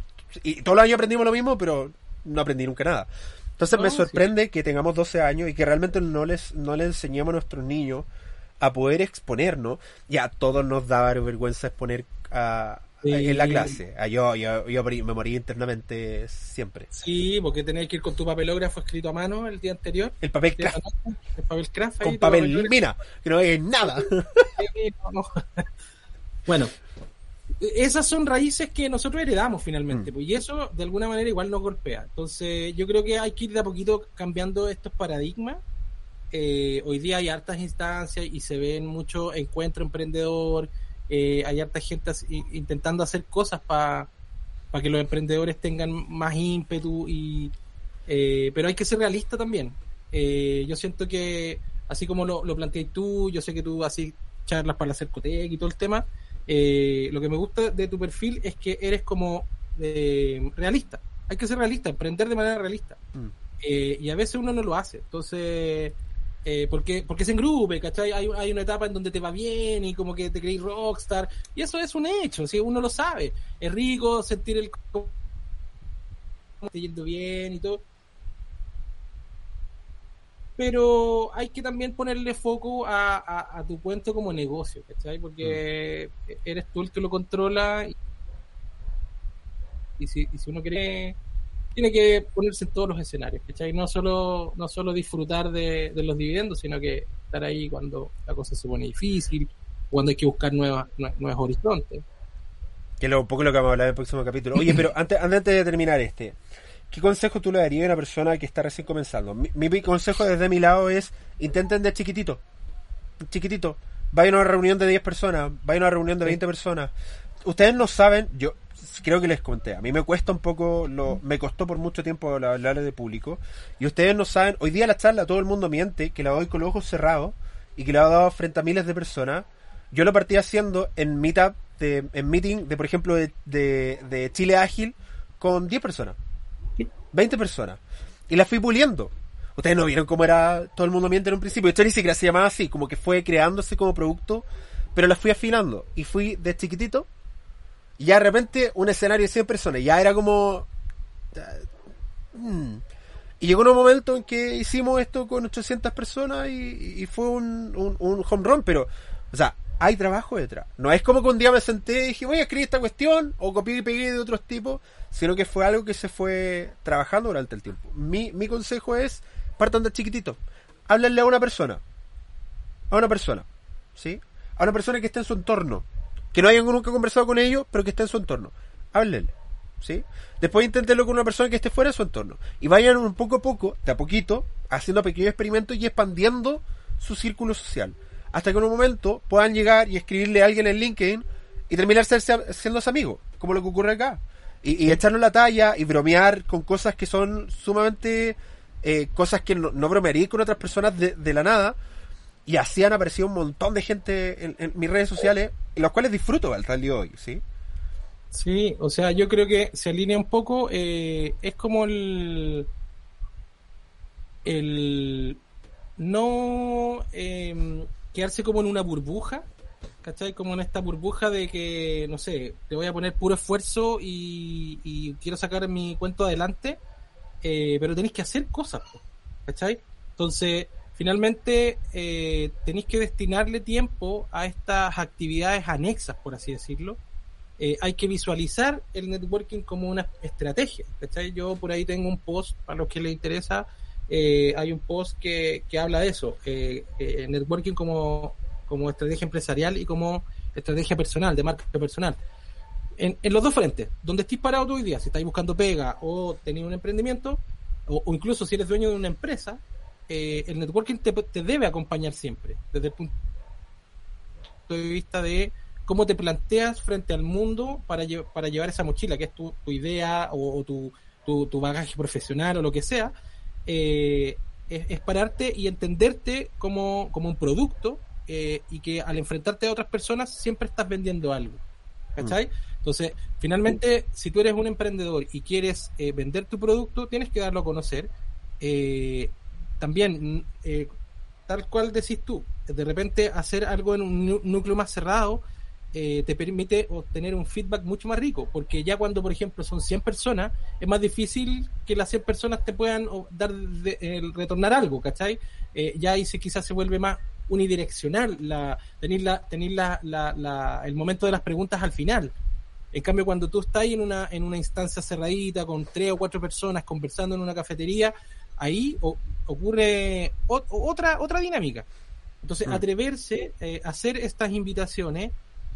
y todos los años aprendimos lo mismo, pero no aprendí nunca nada. Entonces me sorprende sí. que tengamos 12 años y que realmente no les, no les enseñemos a nuestros niños a poder exponernos. Ya a todos nos da vergüenza exponer a, sí. en la clase. A yo, yo, yo, me morí internamente siempre. Sí, porque tenéis que ir con tu papelógrafo escrito a mano el día anterior. El papel craft. El papel craft. Con papel mina, que no es nada. [LAUGHS] bueno, esas son raíces que nosotros heredamos finalmente, mm. pues, y eso de alguna manera igual nos golpea. Entonces, yo creo que hay que ir de a poquito cambiando estos paradigmas. Eh, hoy día hay hartas instancias y se ven mucho encuentro emprendedor, eh, hay harta gente así, intentando hacer cosas para pa que los emprendedores tengan más ímpetu y eh, pero hay que ser realista también. Eh, yo siento que así como lo, lo planteé tú yo sé que tú así charlas para la Cercotec y todo el tema eh, lo que me gusta de tu perfil es que eres como realista. Hay que ser realista emprender de manera realista. Mm. y a veces uno no lo hace. Entonces eh, porque, porque se engrupe, ¿cachai? Hay, hay una etapa en donde te va bien y como que te crees rockstar, y eso es un hecho, si uno lo sabe. Es rico sentir el te yendo bien y todo. Pero hay que también ponerle foco a, a, a tu cuento como negocio, ¿cachai? Porque mm. eres tú el que lo controla y, y, si, y si uno quiere tiene que ponerse en todos los escenarios, ¿cachai? No solo, no solo disfrutar de, de, los dividendos, sino que estar ahí cuando la cosa se pone difícil, cuando hay que buscar nuevas, nuevos horizontes. Que es un poco lo que vamos a hablar en el próximo capítulo. Oye, pero [LAUGHS] antes, antes de terminar este, ¿qué consejo tú le darías a una persona que está recién comenzando? Mi, mi consejo desde mi lado es, intenten de chiquitito, chiquitito. Vayan a una reunión de 10 personas, vayan a una reunión de 20 personas. Ustedes no saben, yo, creo que les conté, a mí me cuesta un poco, lo, me costó por mucho tiempo hablar de público, y ustedes no saben, hoy día la charla todo el mundo miente, que la doy con los ojos cerrados, y que la he dado frente a miles de personas, yo lo partí haciendo en meetup, de, en meeting de, por ejemplo, de, de, Chile Ágil, con 10 personas, 20 personas, y la fui puliendo. Ustedes no vieron cómo era todo el mundo miente en un principio. Esto ni siquiera se llamaba así, como que fue creándose como producto, pero la fui afinando. Y fui de chiquitito y ya de repente un escenario de 100 personas. Ya era como... Mm. Y llegó un momento en que hicimos esto con 800 personas y, fue un, un, home run, pero, o sea, hay trabajo detrás. No es como que un día me senté y dije, voy a escribir esta cuestión, o copié y pegué de otros tipos, sino que fue algo que se fue trabajando durante el tiempo. Mi, mi consejo es, partan de chiquitito. Háblenle a una persona. A una persona. ¿Sí? A una persona que esté en su entorno que no hayan nunca conversado con ellos, pero que esté en su entorno. Háblenle. ¿Sí? Después inténtenlo con una persona que esté fuera de su entorno. Y vayan un poco a poco, de a poquito, haciendo pequeños experimentos y expandiendo su círculo social. Hasta que en un momento puedan llegar y escribirle a alguien en LinkedIn y terminar siendo amigos, como lo que ocurre acá. Y, y echarnos la talla y bromear con cosas que son sumamente eh, cosas que no, no bromearía con otras personas de, la nada, y así han aparecido un montón de gente en, mis redes sociales, en los cuales disfruto al de hoy, ¿sí? Sí, o sea, yo creo que se alinea un poco, eh, es como el, el no em, quedarse como en una burbuja, ¿cachai? Como en esta burbuja de que, no sé, te voy a poner puro esfuerzo y, quiero sacar mi cuento adelante, eh, pero tenéis que hacer cosas, ¿cachai? Entonces, finalmente eh, tenéis que destinarle tiempo a estas actividades anexas, por así decirlo. Eh, hay que visualizar el networking como una estrategia. Yo por ahí tengo un post, para los que les interesa, eh, hay un post que, que habla de eso, networking como, como estrategia empresarial y como estrategia personal, de marca personal. En, en los dos frentes, donde estés parado tú hoy día, si estáis buscando pega o tenéis un emprendimiento, o incluso si eres dueño de una empresa, eh, el networking te, debe acompañar siempre, desde el punto de vista de cómo te planteas frente al mundo para, para llevar esa mochila, que es tu, idea o, tu, tu, bagaje profesional o lo que sea, eh, es, pararte y entenderte como, como un producto eh, y que al enfrentarte a otras personas siempre estás vendiendo algo. ¿Cachai? Mm. Entonces, finalmente, si tú eres un emprendedor y quieres vender tu producto, tienes que darlo a conocer. Eh, también, eh, tal cual decís tú, de repente hacer algo en un núcleo más cerrado eh, te permite obtener un feedback mucho más rico, porque ya cuando, por ejemplo, son 100 personas, es más difícil que las 100 personas te puedan dar retornar algo, ¿cachai? Eh, ya ahí se, quizás se vuelve más unidireccional, la, tener, la, tener la, la, el momento de las preguntas al final. En cambio, cuando tú estás en una, en una instancia cerradita con tres o cuatro personas conversando en una cafetería, ahí ocurre otra, otra dinámica. Entonces, mm. atreverse eh, a hacer estas invitaciones,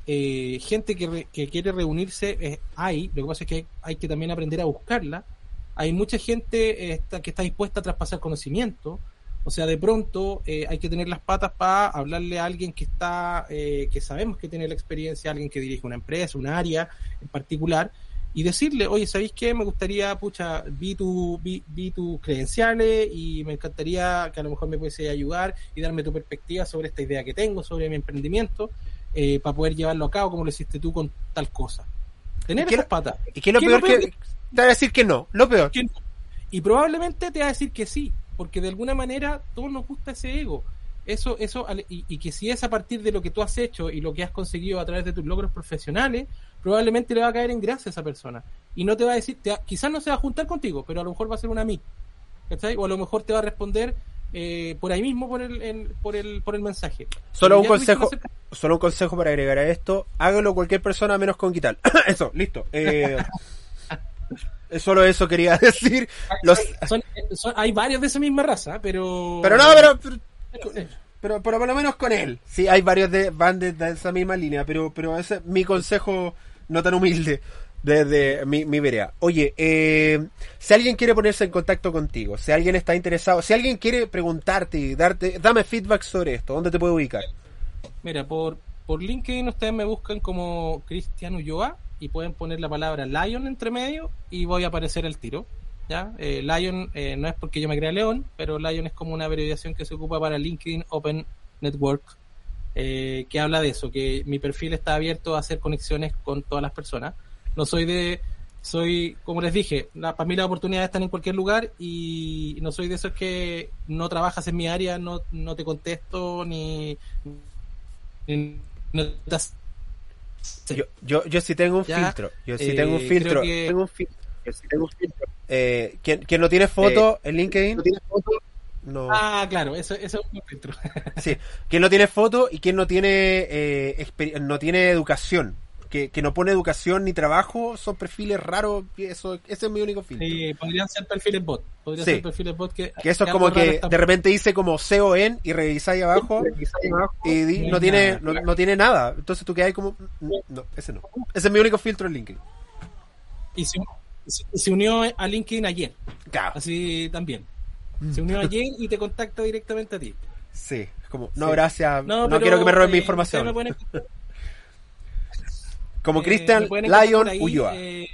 eh, gente que, que, quiere reunirse, eh, hay, lo que pasa es que hay, que también aprender a buscarla. Hay mucha gente que está dispuesta a traspasar conocimiento. O sea, de pronto hay que tener las patas para hablarle a alguien que está, que sabemos que tiene la experiencia, alguien que dirige una empresa, un área en particular, y decirle, oye, ¿sabéis qué? Me gustaría, pucha, vi, tu, vi, tus credenciales y me encantaría que a lo mejor me pudiese ayudar y darme tu perspectiva sobre esta idea que tengo, sobre mi emprendimiento, eh, para poder llevarlo a cabo como lo hiciste tú con tal cosa. Tener esas patas. ¿Y qué es lo peor, que, Te va a decir que no, lo peor. Y probablemente te va a decir que sí, porque de alguna manera todos nos gusta ese ego. Eso, eso, y, y que si es a partir de lo que tú has hecho y lo que has conseguido a través de tus logros profesionales, probablemente le va a caer en gracia a esa persona. Y no te va a decir, quizás no se va a juntar contigo, pero a lo mejor va a ser una amiga. ¿Cachai? O a lo mejor te va a responder eh, por ahí mismo por el, por el, por el mensaje. Solo un consejo, solo un consejo para agregar a esto, hágalo cualquier persona menos con quitar. [COUGHS] eso, listo. Eh, [LAUGHS] solo eso quería [LAUGHS] decir. Los... Hay, varios de esa misma raza, pero... Pero no, pero... pero... por lo menos con él. Sí, hay varios de van de, esa misma línea, pero pero ese es mi consejo no tan humilde desde mi, mi vereda. Oye, eh, si alguien quiere ponerse en contacto contigo, si alguien está interesado, si alguien quiere preguntarte y darte, dame feedback sobre esto, ¿dónde te puedo ubicar? Mira, por, por LinkedIn ustedes me buscan como Cristiano Ulloa y pueden poner la palabra Lion entre medio y voy a aparecer el tiro. ¿ya? Eh, Lion eh, no es porque yo me crea León, pero Lion es como una abreviación que se ocupa para LinkedIn Open Network, eh, que habla de eso, que mi perfil está abierto a hacer conexiones con todas las personas. No soy de, soy, como les dije, la, para mí las oportunidades están en cualquier lugar y no soy de esos que no trabajas en mi área, no, no te contesto ni, ni no te as- Yo, yo, yo sí tengo un Ya, filtro. Yo sí eh, tengo un filtro. creo que- Tengo un filtro. Yo sí tengo un filtro. Eh, ¿quién, quién no tiene foto en LinkedIn? No. Ah, claro, eso, eso es un filtro. [LAUGHS] Sí. ¿Quién no tiene foto y quién no tiene eh, no tiene educación? Que, que no pone educación ni trabajo, son perfiles raros. y Eso, ese es mi único filtro. Sí, podrían ser perfiles bot. Podrían Sí. ser perfiles bot que. Que eso es como que de repente dice como CON y revisáis abajo y di- no tiene no, no tiene nada. Entonces tú quedas como no, ese no. Ese es mi único filtro en LinkedIn. Y se, se- se unió a LinkedIn ayer. Claro. Así también. Se unió [LAUGHS] ayer y te contacta directamente a ti. Sí, es como no Sí. gracias, no, quiero que me roben mi eh, información. ustedes me pueden- [LAUGHS] Como eh, Christian me Lion ahí, Ulloa. eh,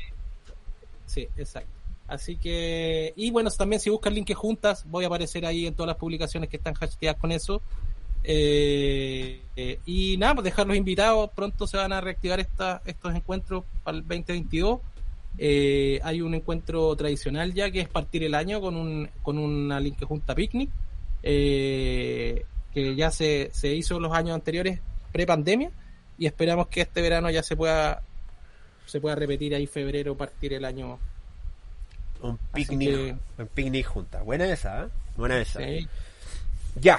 sí, exacto. Así que, y bueno, también si buscan links juntas, voy a aparecer ahí en todas las publicaciones que están hashtags con eso. Eh, eh, y nada, pues dejarlos invitados. Pronto se van a reactivar esta, estos encuentros para el 2022. Eh, hay un encuentro tradicional ya que es partir el año con, un, con una link junta picnic. eh, que ya se, se hizo los años anteriores pre-pandemia y esperamos que este verano ya se pueda se pueda repetir ahí febrero partir el año Un picnic, que- un picnic junta. Buena esa, ¿eh? Buena esa. ¿sí? Ya.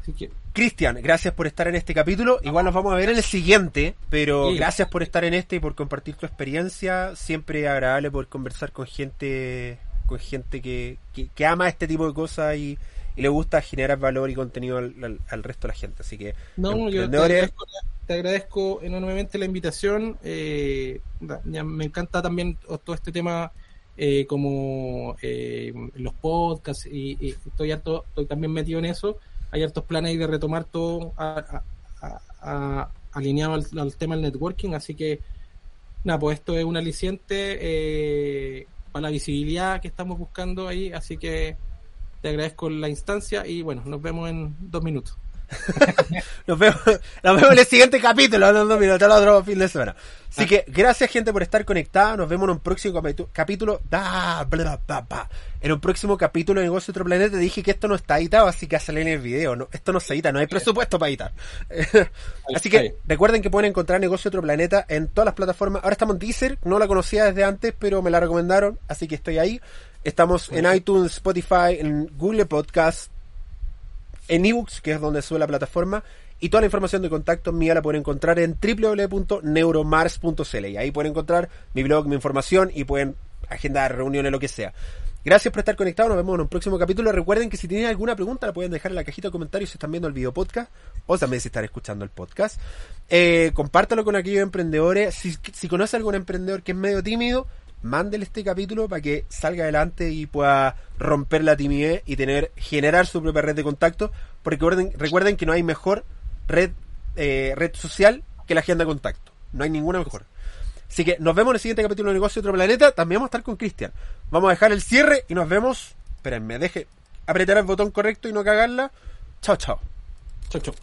así que Cristian, gracias por estar en este capítulo. Igual nos vamos a ver en el siguiente, pero Sí. gracias por estar en este y por compartir tu experiencia. Siempre agradable poder conversar con gente con gente que, que, que ama este tipo de cosas y, y le gusta generar valor y contenido al, al- al resto de la gente. Así que, no yo te emprendedores, agradezco, te agradezco enormemente la invitación eh, me encanta también todo este tema eh, como eh, los podcasts y, y estoy harto, estoy también metido en eso hay hartos planes ahí de retomar todo a- a- alineado al, al tema del networking así que nada pues esto es un aliciente eh, para la visibilidad que estamos buscando ahí así que te agradezco la instancia y bueno nos vemos en dos minutos [LAUGHS] Nos vemos, nos vemos en el siguiente capítulo, no, no, el otro fin de semana. Así que gracias gente por estar conectada. Nos vemos en un próximo capítulo. Da, bla, bla, bla. En un próximo capítulo de Negocio Otro Planeta dije que esto no está editado, así que a salir en el video. No, esto no se edita, no hay presupuesto para editar. así que recuerden que pueden encontrar Negocio Otro Planeta en todas las plataformas. Ahora estamos en Deezer, no la conocía desde antes, pero me la recomendaron, así que estoy ahí. Estamos en iTunes, Spotify, en Google Podcast, en ebooks, que es donde sube la plataforma, y toda la información de contacto mía la pueden encontrar en www.neuromars.cl y ahí pueden encontrar mi blog, mi información y pueden agendar reuniones, lo que sea. Gracias por estar conectados, nos vemos en un próximo capítulo. Recuerden que si tienen alguna pregunta la pueden dejar en la cajita de comentarios si están viendo el video podcast o también si están escuchando el podcast. Eh, compártalo con aquellos emprendedores. Si, si conoce a algún emprendedor que es medio tímido, mándele este capítulo para que salga adelante y pueda romper la timidez y tener generar su propia red de contacto. Porque recuerden, recuerden que no hay mejor red eh, red social que la agenda de contacto. No hay ninguna mejor. Así que nos vemos en el siguiente capítulo de Negocio de Otro Planeta. También vamos a estar con Cristian. Vamos a dejar el cierre y nos vemos. Espérenme, deje apretar el botón correcto y no cagarla. Chao, chao. chau chau